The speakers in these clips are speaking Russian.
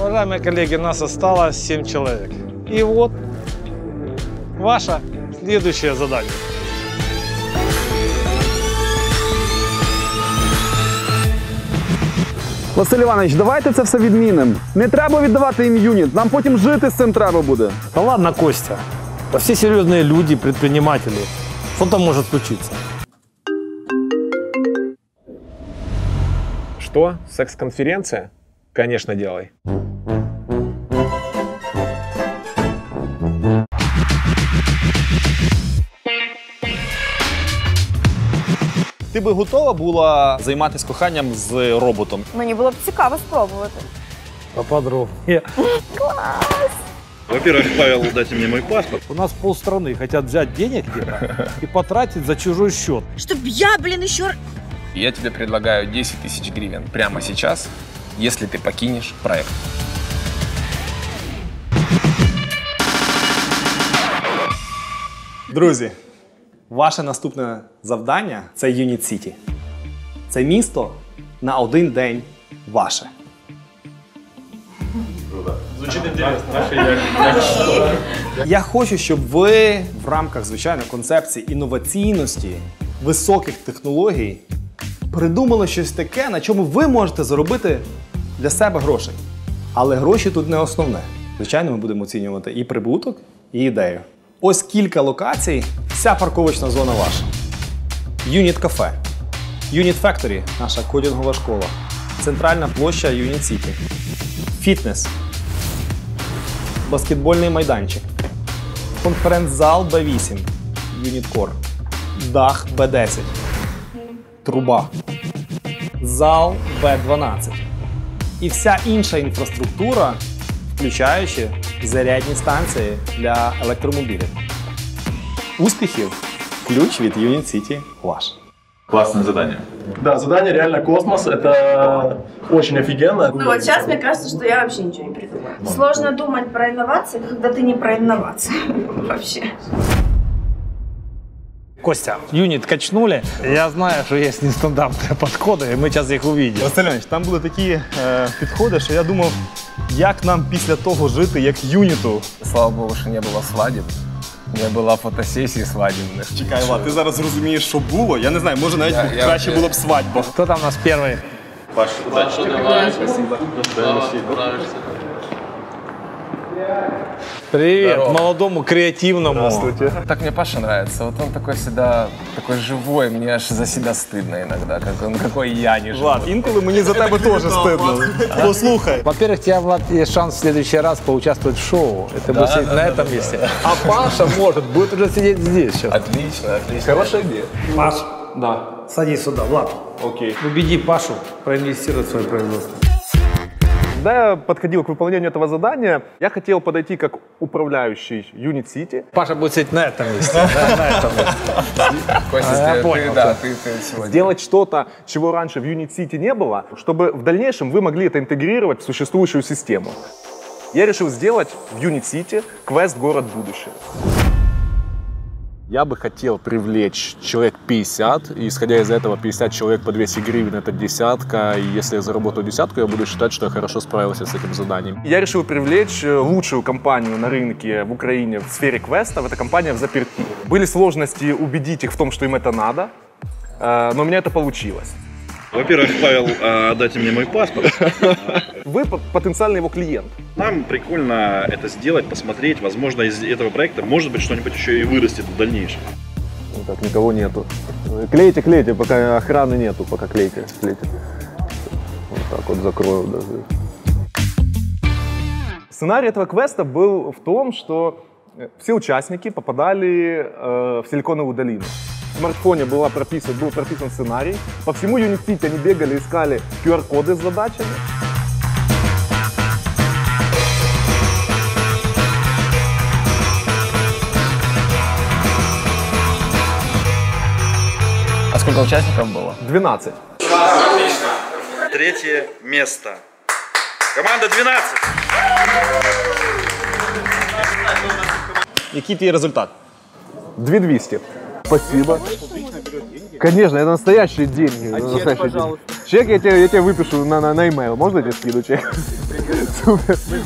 Уважаемые коллеги, нас осталось 7 человек. И вот ваше следующее задание. Василь Іванович, давайте це все відмінимо. Не треба віддавати їм юніт. Нам потім жити з цим треба буде. Да ладно, Костя. Да все серьезные люди, предприниматели. Что там может случиться? Что? Секс-конференция? Конечно, делай. Ти би готова була займатися коханням з роботом? Мені було б цікаво спробувати. Поподробнее. Во-первых, Павел, дайте мне мой паспорт. У нас полстраны хотят взять денег где-то и потратить за чужой счет. Щоб я, блін, ще Я тебе предлагаю 10 тысяч гривен прямо сейчас, если ты покинешь проект. Друзі, ваше наступне завдання це Юніт Сіті. Це місто на один день ваше. Я хочу, щоб ви в рамках звичайно концепції інноваційності, високих технологій придумали щось таке, на чому ви можете заробити для себе грошей. Але гроші тут не основне. Звичайно, ми будемо оцінювати і прибуток, і ідею. Ось кілька локацій, вся парковочна зона ваша. Юніт кафе, Юніт Factory, наша кодінгова школа, центральна площа Юніт Сіті, фітнес, баскетбольний майданчик, конференц-зал Б8, Юніт Кор, дах Б10, труба, зал Б12 і вся інша інфраструктура, включаючи зарядні станції для електромобілів. Успіхів! Ключ від Unit City ваш. Классное задание. Да, задание реально космос. Это очень офигенно. Ну вот сейчас мне кажется, что я вообще ничего не придумаю. Сложно думать про инновации, когда ты не про инновации вообще. Костя, юнит качнули. Я знаю, что есть нестандартные подходы, и мы сейчас их увидим. Василь Іванович, там були такі е, підходи, що я думав, як нам після того жити, як юніту. Слава богу, что не было свадеб, не было фотосессий свадебных. Чекай, Влад, ти зараз розумієш, що було. Я не знаю, може навіть Я- я- краще я- було б свадьба. Кто там у нас первый? Паш, удачи тебе. Привет, Здорово. молодому креативному. Так мне Паша нравится. Вот он такой всегда такой живой, мне аж за себя стыдно иногда, как он какой я не живой. Влад, інколи мені за тебе теж стидно. Послухай. Во-первых, у тебя, Влад, есть шанс в следующий раз поучаствовать в шоу. И ты будешь сидеть на этом месте. А Паша может, будет уже сидеть здесь сейчас. Отлично, отлично. Хорошая идея. Паш, да. Садись сюда, Влад. Окей. Убеди Пашу проинвестировать в свое производство. Когда я подходил к выполнению этого задания, я хотел подойти как управляющий Unit City. Паша будет сидеть на этом месте. на этом месте. Костя, А. Сделать что-то, чего раньше в Unit City не было, чтобы в дальнейшем вы могли это интегрировать в существующую систему. Я решил сделать в Unit City квест «Город будущего». Я бы хотел привлечь человек 50, и исходя из этого 50 человек по 200 гривен это десятка, и если я заработаю десятку, я буду считать, что я хорошо справился с этим заданием. Я решил привлечь э, лучшую компанию на рынке в Украине в сфере квестов, это компания в заперти. Были сложности убедить их в том, что им это надо, э, но у меня это получилось. Во-первых, Павел, а, дайте мне мой паспорт. Вы по- потенциальный его клиент. Нам прикольно это сделать, посмотреть. Возможно, из этого проекта может быть что-нибудь еще и вырастет в дальнейшем. Ну так, никого нету. Клейте, клейте, пока охраны нету, пока клейте, клейте. Вот так вот закрою даже. Сценарий этого квеста был в том, что все участники попадали э, в Силиконовую долину. В смартфоне была прописан, был прописан сценарий. По всему Unity они бегали, искали QR-коды с задачами. А сколько участников было? 12. Третье место. Команда 12. Який твій результат? 2200. Спасибо. Конечно, это настоящие деньги. А настоящие деньги. Чек я тебе, я тебе выпишу на, на, на e-mail. Можно я тебе скину чек?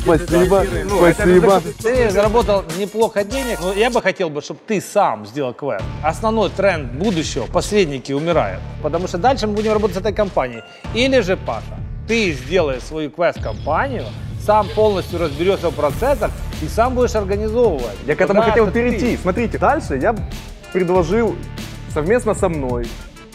Спасибо, спасибо. Ты заработал неплохо денег, но я бы хотел бы, чтобы ты сам сделал квест. Основной тренд будущего – посредники умирают. Потому что дальше мы будем работать с этой компанией. Или же, Паша, ты сделаешь свою квест-компанию, сам полностью разберешься в процессах и сам будешь организовывать. Я к этому хотел перейти. ты? Смотрите, дальше я предложил совместно со мной,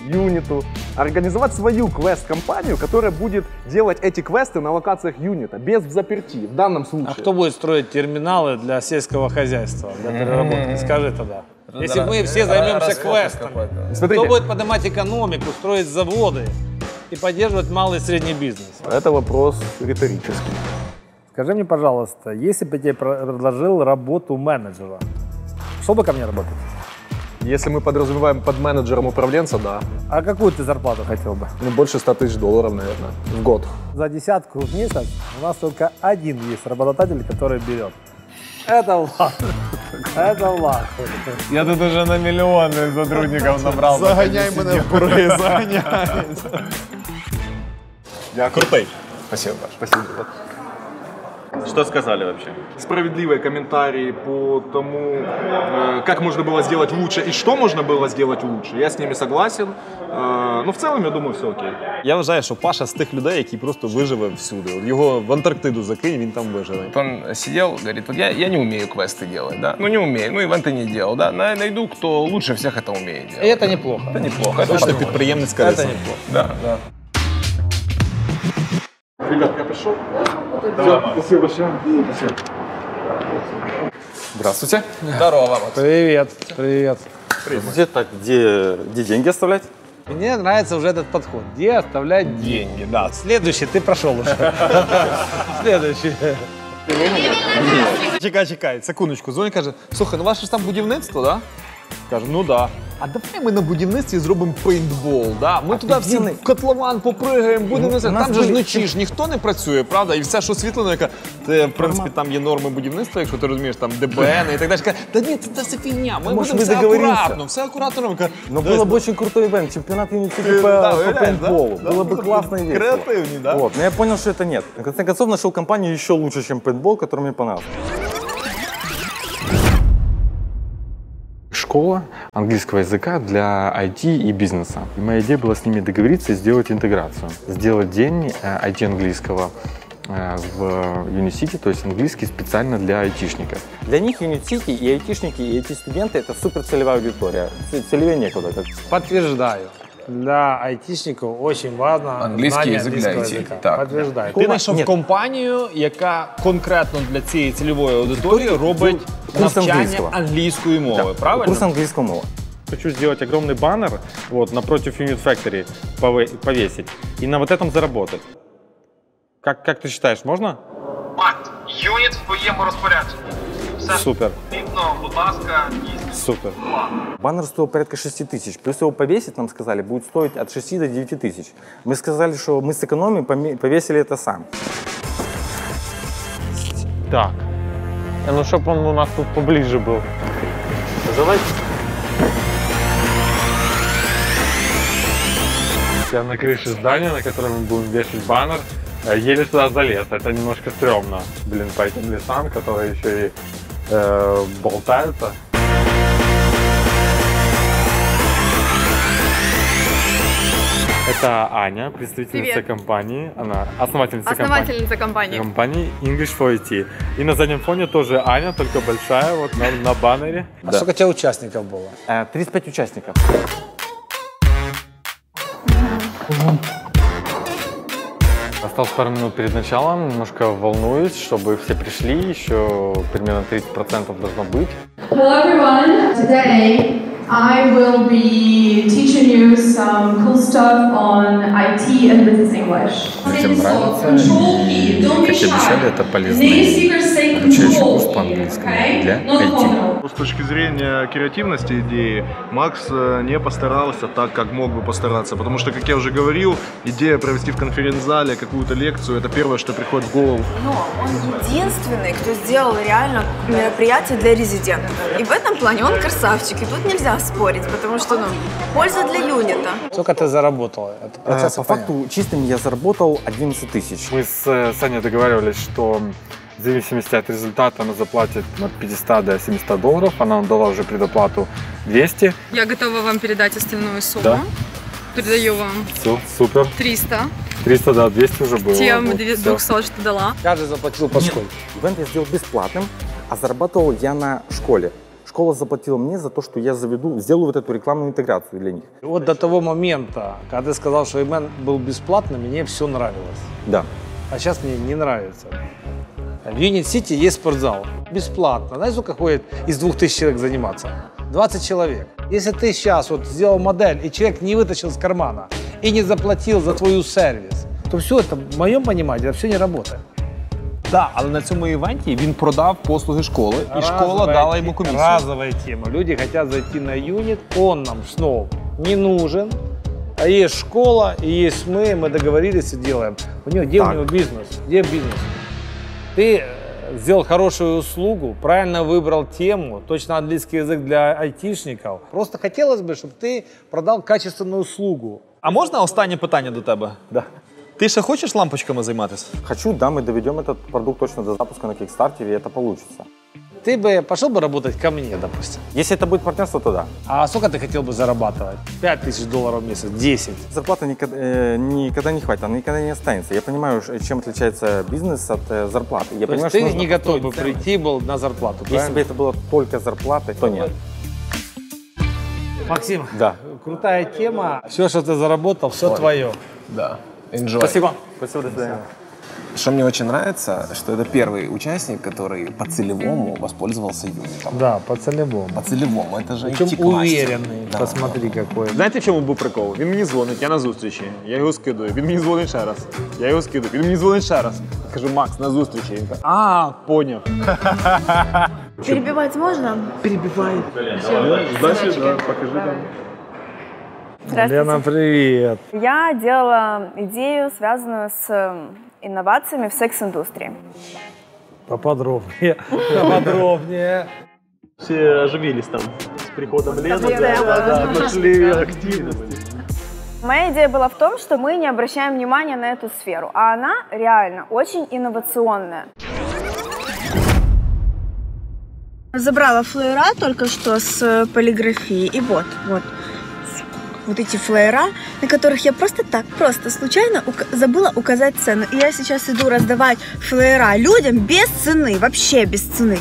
Юниту, организовать свою квест-компанию, которая будет делать эти квесты на локациях Юнита, без заперти, в данном случае. А кто будет строить терминалы для сельского хозяйства, для переработки? Скажи тогда. Если мы все займемся квестами, Смотрите. кто будет поднимать экономику, строить заводы и поддерживать малый и средний бизнес? Это вопрос риторический. Скажи мне, пожалуйста, если бы я тебе предложил работу менеджера, что бы ко мне работать? Если мы подразумеваем под менеджером управленца, да. А какую ты зарплату хотел бы? Ну, больше 100 тысяч долларов, наверное, в год. За десятку в месяц у нас только один есть работодатель, который берет. Это Влад. Это Влад. Я тут уже на миллионы сотрудников набрал. Заганяй мене в борги, заганяй. Крутый. Спасибо, Паш. Спасибо. Что сказали вообще? Справедливые комментарии по тому, э, как можно было сделать лучше и что можно было сделать лучше. Я с ними согласен. Э, Но в целом, я думаю, все окей. Я вважаю, що Паша з тих людей, який просто виживе всюди. От Його в Антарктиду закинь, він там виживе. Вот Он сидел, говорит, вот я, я не умею квесты делать, да, ну не умею, ну ивенты не делал, да, На- найду, кто лучше всех это умеет И делать. это неплохо. Это неплохо, это Точно подумал. підприємницька Это риса. неплохо. Да, да. Здравствуйте. Здорово, Макс. Привет, привет. Где так, где, где деньги оставлять? Мне нравится уже этот подход. Где оставлять деньги? Да. Следующий ты прошел уже. Следующий. Чекай, чекай, секундочку. Зоня каже: слухай, ну ваше ж там будівництво, да? Каже, ну да. А давай ми на будівництві зробимо пейнтбол, да? Ми туди всі в котлован попригаємо, будемо це. Там же ж вночі ж ніхто не працює, правда? І все, що освітлено, яка це, в принципі, там є норми будівництва, якщо ти розумієш, там ДБН і так далі. Каже, Та ні, це, це все фігня. Ми Може, будемо ми все договоримося? акуратно, все акуратно робимо. Каже, Но «Дивись, было бы очень крутой ивент, чемпионат Unity Э, по, да, по уверяешь, пейнтболу. да? Было Да, бы классно и весело. Креативный, да? Вот. Но я понял, что это нет. В конце концов, нашел компанию еще лучше, чем пейнтбол, который мне понравился. Школа английского языка для IT и бизнеса. И моя идея была с ними договориться и сделать интеграцию. Сделать день э, IT английского э, в Unicity, то есть английский специально для айтишников. Для них Unicity и айтишники, и эти студенты – это супер целевая аудитория. Целевее некуда. Подтверждаю Для айтишников очень важно Английский знание язык для английского IT. языка. Так. Подтверждаю. Ти знайшов компанію, яка конкретно для цієї цільової аудиторії робить Курс навчання англійського. англійської мови, правильно? курс английского мова. Хочу сделать огромный баннер вот напротив Unit Factory пове- повесить и на вот этом заработать. Как, как ты считаешь, можно? Юніт в твоєму розпорядженні. Все Супер, потрібно, будь ласка, і супер. Баннер стоил порядка 6 тысяч. Плюс его повесить, нам сказали, будет стоить от 6 до 9 тысяч. Мы сказали, что мы сэкономим, повесили это сам. Так. Э, Ну, чтобы он у нас тут поближе был. Давайте. Я на крыше здания, на котором мы будем вешать баннер, э, еле туда залез. Это немножко стрёмно, блин, по этим лесам, которые еще и э, болтаются. Это Аня, представительница Привет. компании. Она основательница, Основательница компании. компании. English for IT. И на заднем фоне тоже Аня, только большая, вот на, на баннере. А сколько у тебя участников было? Э, 35 участников. Осталось пару минут перед началом, немножко волнуюсь, чтобы все пришли, еще примерно 30% должно быть. Hello everyone. Today I will be teaching you some cool stuff on IT and business English. Людям нравится, и, как и обещали, это полезный обучающий курс по английскому для IT. С точки зрения креативности идеи, Макс э, не постарался так, как мог бы постараться. Потому что, как я уже говорил, идея провести в конференц-зале какую-то лекцию, это первое, что приходит в голову. Но он единственный, кто сделал реально мероприятие для резидентов. И в этом плане он красавчик. И тут нельзя спорить, потому что, ну, польза для юнита. Сколько ты заработал? Это Э, процесс По факту чистым я заработал 11 тысяч. Мы с э, Саней договаривались, что в зависимости от результата она заплатит от 500 до 700 долларов. Она нам дала уже предоплату 200. Я готова вам передать остальную сумму. Да. Передаю вам Все, супер. 300. 300, да, 200 уже было. Тем Вот, 200, всё. что дала. Каждый заплатил по сколько? Ивент я сделал бесплатным, а зарабатывал я на школе. Школа заплатила мне за то, что я заведу, сделаю вот эту рекламную интеграцию для них. Вот до того момента, когда ты сказал, что Имен был бесплатным, мне все нравилось. Да. А сейчас мне не нравится. В Юнит-Сити есть спортзал. Бесплатно. Знаешь, сколько ходит из двух тысяч человек заниматься? 20 человек. Если ты сейчас вот сделал модель, и человек не вытащил из кармана и не заплатил за твою сервис, то все это, в моем понимании, это все не работает. Да, але на цьому івенті він продав послуги школи, і школа Разовая дала те- йому комісію. Разовая тема. Люди хотят зайти на юнит, он нам снова не нужен. А есть школа, и есть мы, мы договорились и делаем. У него, где у Так. него бизнес? Где бизнес? Ты э, сделал хорошую услугу, правильно выбрал тему, точно английский язык для айтишников. Просто хотелось бы, чтобы ты продал качественную услугу. А можна останнє питання до тебе? Да. Ти ще хочеш лампочками займатися? Хочу, да, мы доведем этот продукт точно до запуска на Кикстартере, и это получится. Ты бы пошел бы работать ко мне, допустим. Если это будет партнерство, то да. А сколько ты хотел бы зарабатывать? 5 тысяч долларов в месяц, 10. Зарплата никогда, э, никогда не хватит, она никогда не останется. Я понимаю, чем отличается бизнес от э, зарплаты. Я То понимаю, есть ты не готов бы прийти был на зарплату, Если бы это было только зарплатой, то нет. Максим, Да. крутая тема. Все, что ты заработал, все твое. Да. Enjoy. Спасибо. Спасибо, до свидания. Что мне очень нравится, что это первый участник, который по целевому воспользовался юнитом. Да, по целевому. По целевому, это же Причем IT-кластер. уверенный. Да. Посмотри, какой. Знаєте, в чому був прикол? Він мені дзвонить, я на зустрічі. Я його скидую. Він мені дзвонить ще раз. Я його скидую. Він мені дзвонить ще раз. Кажу, Макс, на зустрічі. Він каже, а, поняв. Перебивать можно? Перебивай. Дальше, да, покажи там. Лена, привет. Я делала идею, связанную с эм, инновациями в секс-индустрии. Поподробнее. Поподробнее. Все оживились там с приходом Лены. Да, да, нашли активность. Моя идея была в том, что мы не обращаем внимания на эту сферу, а она реально очень инновационная. Забрала флеера только что с полиграфии. И вот, вот. Вот эти флеера, на которых я просто так, просто случайно ука- забыла указать цену. И я сейчас иду раздавать флеера людям без цены, вообще без цены.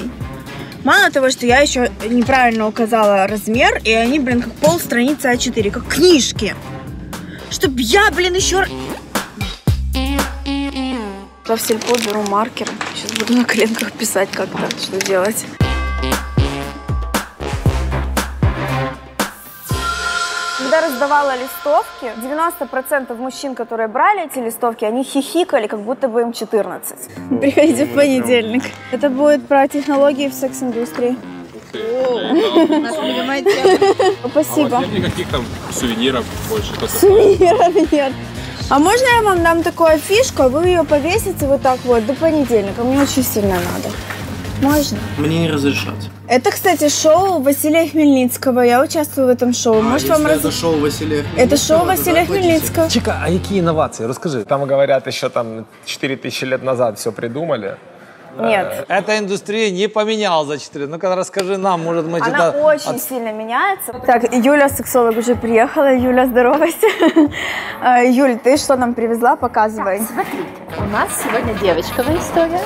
Мало того, что я еще неправильно указала размер, и они, блин, как пол страницы А4, как книжки. Чтоб я, блин, еще... Я в сельпо беру маркер. Сейчас буду на коленках писать как-то, что делать. Когда раздавала листовки, 90% мужчин, которые брали эти листовки, они хихикали, как будто бы им 14. Приходите в понедельник. Это будет про технологии в секс-индустрии. Спасибо. никаких там сувениров больше. Сувениров нет. А можно я вам дам такую афишку, а вы ее повесите вот так вот до понедельника? Мне очень сильно надо. Можно? Мне не разрешат. Это, кстати, шоу Василия Хмельницкого. Я участвую в этом шоу. Может, вам раз- это шоу Василия Это шоу Василия Хмельницкого. Чика, а які інновації? Розкажи. Там говорят, еще там 4000 лет назад все придумали. Нет. Эта индустрия не поменялась за 4. Ну-ка расскажи нам, может мы Она что-то... очень сильно меняется. Так, Юля, сексолог, уже приехала. Юля, здоровайся. А, Юль, ты что нам привезла? Показывай. У нас сегодня девочковая история.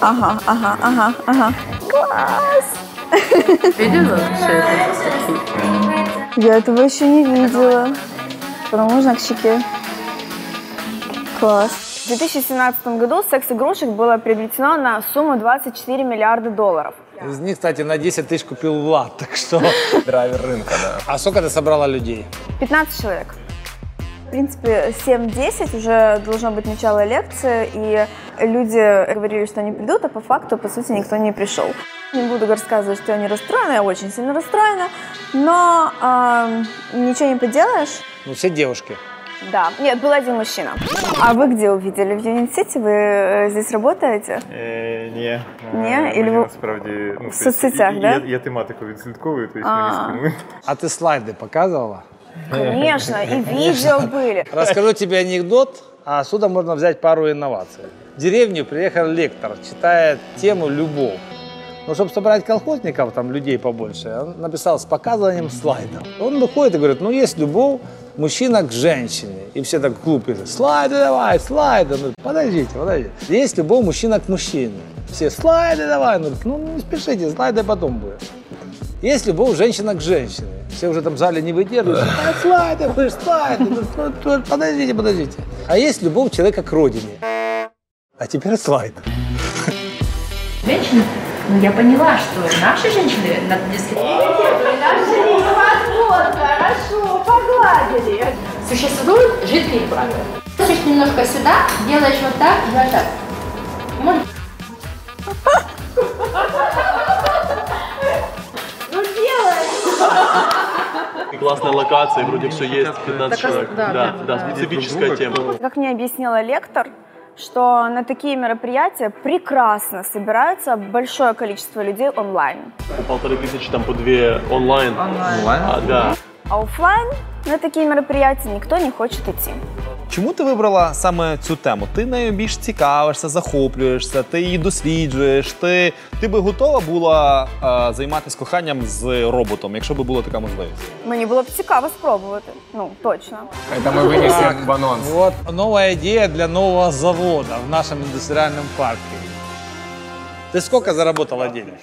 Ага, ага, ага, ага. Класс! Видела все это? Я этого еще не видела. Потом можно к щеке. Класс. В 2017 году секс-игрушек было приобретено на сумму 24 миллиарда долларов. Из них, кстати, на 10 тысяч купил Влад, так что... Драйвер рынка, да. А сколько ты собрала людей? 15 человек. принципе, 7-10 уже должно быть начало лекции, и люди говорили, что они придут, а по факту, по сути, никто не пришел. Не буду рассказывать, что я не расстроена, я очень сильно расстроена, но эм, ничего не поделаешь. Ну, все девушки. Да, нет, был один мужчина. А вы где увидели? В Юнит-Сити? Вы э, здесь работаете? Е, ні. Ні? Е, Ілі мені ви насправді ну, в соцсетях, я, да? я, я тематику відслідковую, тобто А. мені скинули. А ты слайды показывала? Конечно, и видео были. Расскажу тебе анекдот, а отсюда можно взять пару инноваций. В деревню приехал лектор, читает тему «Любовь». Ну, чтобы собрать колхозников, там людей побольше, он написал с показыванием слайдов. Он выходит и говорит, ну, есть любовь мужчина к женщине. И все так глупые, слайды давай, слайды. Ну, подождите, подождите. Есть любовь мужчина к мужчине. Все, слайды давай. Ну, ну, не спешите, слайды потом будет. Есть любовь женщина к женщине. Все уже там в зале не выдерживают. А, слайды, вы слайды. Ну, ну, ну, подождите, подождите. А есть любовь человека к родине. А теперь слайд. Женщины, ну я поняла, что наши женщины на Вот, хорошо, погладили. Существует жидкий брак. Чуть немножко сюда, делаешь вот так, вот так. Можно? Ну делай! Классная локация, вроде все есть, 15 Так, а- человек. да, Да, да, да, да. специфическая тема. Как мне объяснила лектор, что на такие мероприятия прекрасно собирается большое количество людей онлайн. По полторы тысячи, там по две онлайн. Онлайн? А, да. А офлайн на такие мероприятия никто не хочет идти. Чому ти вибрала саме цю тему? Ти нею більш цікавишся, захоплюєшся, ти її досліджуєш. Ти, ти би готова була е, займатися коханням з роботом, якщо би була така можливість? Мені було б цікаво спробувати. Ну, точно. Это мы вынесем Так, в анонс. Вот новая идея для нового завода в нашем индустриальном парке. Ты сколько заработала денег?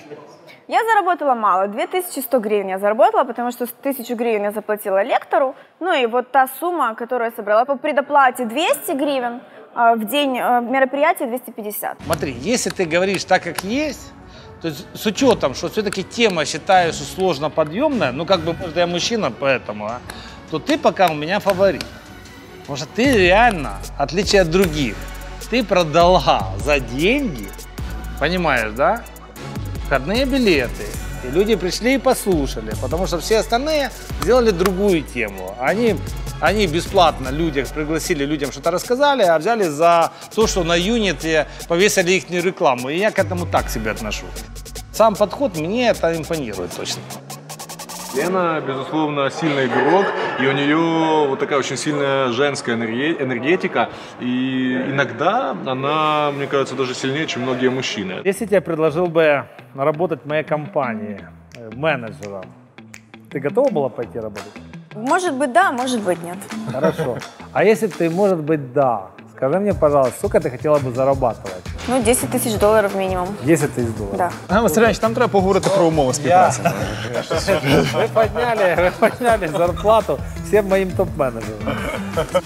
Я заработала мало, 2100 гривен я заработала, потому что 1000 гривен я заплатила лектору, ну и вот та сумма, которую я собрала по предоплате 200 гривен, а в день э, мероприятия 250. Смотри, если ты говоришь так, как есть, то есть с учетом, что все-таки тема считаю, что сложно подъемная, ну как бы, может, я мужчина, поэтому, а, то ты пока у меня фаворит. Потому что ты реально, в отличие от других, ты продала за деньги, понимаешь, да, входные билеты. И люди пришли и послушали, потому что все остальные сделали другую тему. Они, они бесплатно людях пригласили, людям что-то рассказали, а взяли за то, что на юните повесили их рекламу. И я к этому так себя отношу. Сам подход мне это импонирует точно. Лена, безусловно, сильный игрок, и у нее вот такая очень сильная женская энерге- энергетика, и иногда она, мне кажется, даже сильнее, чем многие мужчины. Если я предложил бы работать в моей компании э, менеджером, ты готова была пойти работать? Может быть, да, может быть, нет. Хорошо. А если ты, может быть, да, скажи мне, пожалуйста, сколько ты хотела бы зарабатывать? Ну, 10 тысяч долларов минимум. 10 тысяч долларов. Да. Ага, Васильович, там треба поговорити про умови співпраці. Вы подняли, вы подняли зарплату всем моим топ-менеджерам.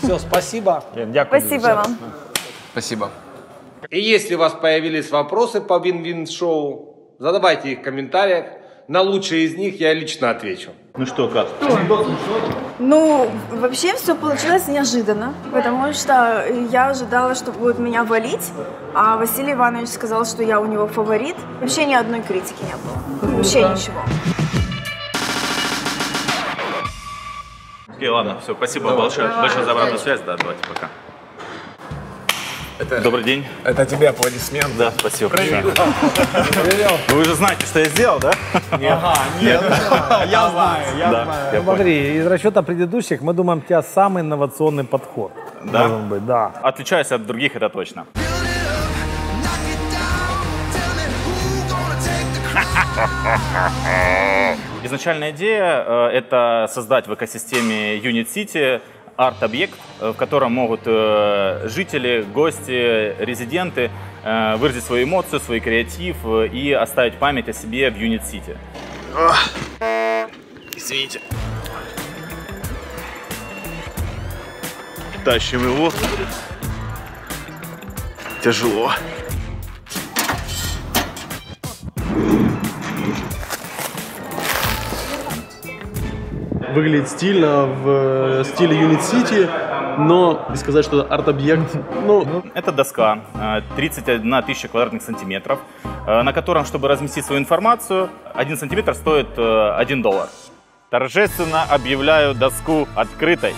Все, спасибо. Спасибо вам. Спасибо. И если у вас появились вопросы по Вин-Вин-шоу, задавайте их в комментариях. На лучшие из них я лично отвечу. Ну что, Кат? Ну, вообще все получилось неожиданно, потому что я ожидала, что будут меня валить, а Василий Иванович сказал, что я у него фаворит. Вообще ни одной критики не было. Вообще ничего. Окей, ладно, все, спасибо большое, большое за обратную связь, да, давайте, пока. Добрый день. Это тебе аплодисмент. Да, спасибо. большое. Ну, Вы же знаете, что я сделал, да? Ага, нет. Я знаю, я Да, знаю. я Смотри, из расчета предыдущих мы думаем, у тебя самый инновационный подход. Да? Должен быть, да. Отличаюсь от других, это точно. Изначальная идея э, – это создать в экосистеме Unit City арт-объект, э, в котором могут э, жители, гости, резиденты э, выразить свои эмоции, свой креатив и оставить память о себе в City. Извините. Тащим его. Тяжело. Выглядит стильно в э, стиле Unit City. но не сказать, что арт-объект. Ну, Это доска, э, 31 тысяча квадратных сантиметров, э, на котором, чтобы разместить свою информацию, 1 сантиметр стоит э, 1 доллар. Торжественно объявляю доску открытой.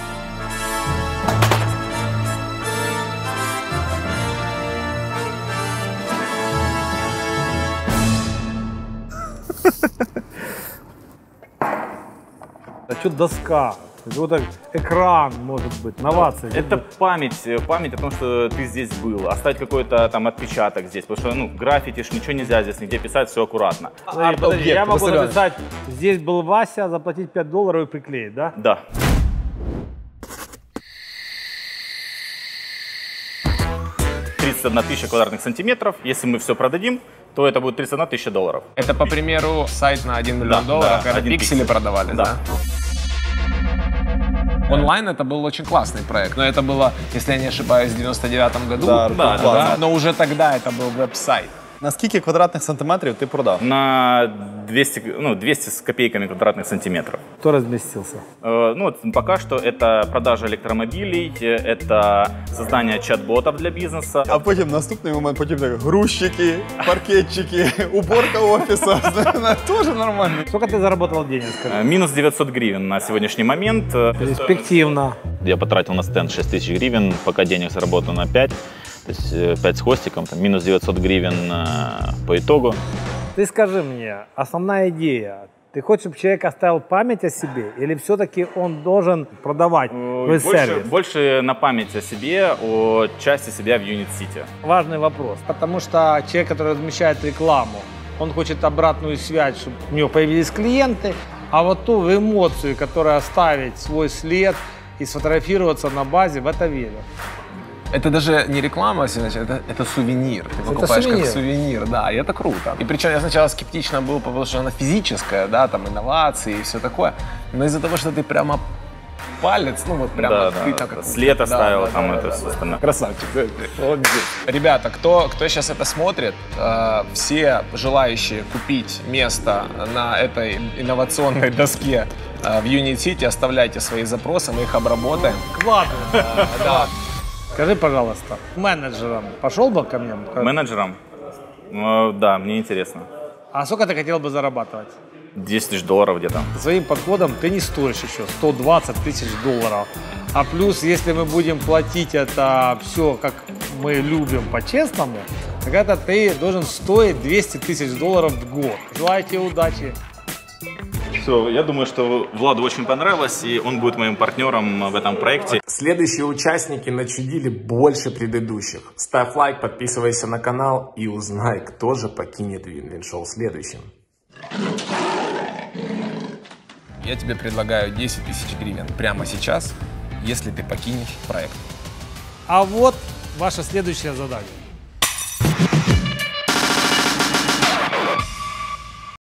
А что доска? Вот так экран, может быть, новация. Это память, э, память о том, что ты здесь был, оставить какой-то там отпечаток здесь, потому что, ну, граффити ж ничего нельзя здесь нигде писать, все аккуратно. Подожди, подожди, я могу написать, здесь был Вася, заплатить 5 долларов и приклеить, да? Да. одна тысяча квадратных сантиметров. Если мы все продадим, то это будет 31 тысяча долларов. Это, по примеру, сайт на 1 миллион Да, долларов, да, когда пиксели пиксель. продавали, да? Да. Онлайн это был очень классный проект, но это было, если я не ошибаюсь, в 99 году. Да, да, да. Но уже тогда это был веб-сайт. На скільки квадратних сантиметрів ти продав? На 200, ну, 200 с копейками квадратных сантиметров. Кто разместился? Э, Ну, вот пока что это продажа электромобилей, э, это создание чат-ботов для бизнеса. А потім наступний момент, потім так, грузчики, паркетчики, уборка офісу. Теж нормально. Сколько ты заработал денег, скажи? Э, Минус 900 гривен на сегодняшний момент. Э, Перспективно. Я потратил на стенд 6 тысяч гривен, пока денег заработал на 5. То есть э, 5 с хвостиком, там, минус 900 гривен э, по итогу. Ты скажи мне, основная идея, ты хочешь, чтобы человек оставил память о себе, или все-таки он должен продавать твой Больше, сервис? больше на память о себе, о части себя в Unit City. Важный вопрос, потому что человек, который размещает рекламу, он хочет обратную связь, чтобы у него появились клиенты, а вот ту эмоцию, которая оставить свой след и сфотографироваться на базе, в это верю. Это даже не реклама, значит, это, это сувенир. Ты покупаешь сувенир. как сувенир, да, и это круто. И причем я сначала скептично был, потому что она физическая, да, там инновации и все такое. Но из-за того, что ты прямо палец, ну вот прямо Да, ты да, так да, как- след оставил, да, там да, это да, да. остальное. Красавчик, да, да, молодец. Ребята, кто, кто сейчас это смотрит, э, все желающие купить место на этой инновационной доске э, в Unity City, оставляйте свои запросы, мы их обработаем. Вкладывай. Да. Скажи, пожалуйста, менеджером пошел бы ко мне? Менеджером? Э, Да, мне интересно. А сколько ты хотел бы зарабатывать? 10 тысяч долларов где-то. Своим подходом ты не стоишь еще 120 тысяч долларов. А плюс, если мы будем платить это все, как мы любим по-честному, это ты должен стоить 200 тысяч долларов в год. Желаю тебе удачи. Все, я думаю, что Владу очень понравилось, и он будет моим партнером в этом проекте. Следующие участники начудили больше предыдущих. Ставь лайк, подписывайся на канал и узнай, кто же покинет Винвин Шоу следующим. Я тебе предлагаю 10 тысяч гривен прямо сейчас, если ты покинешь проект. А вот ваше следующее задание.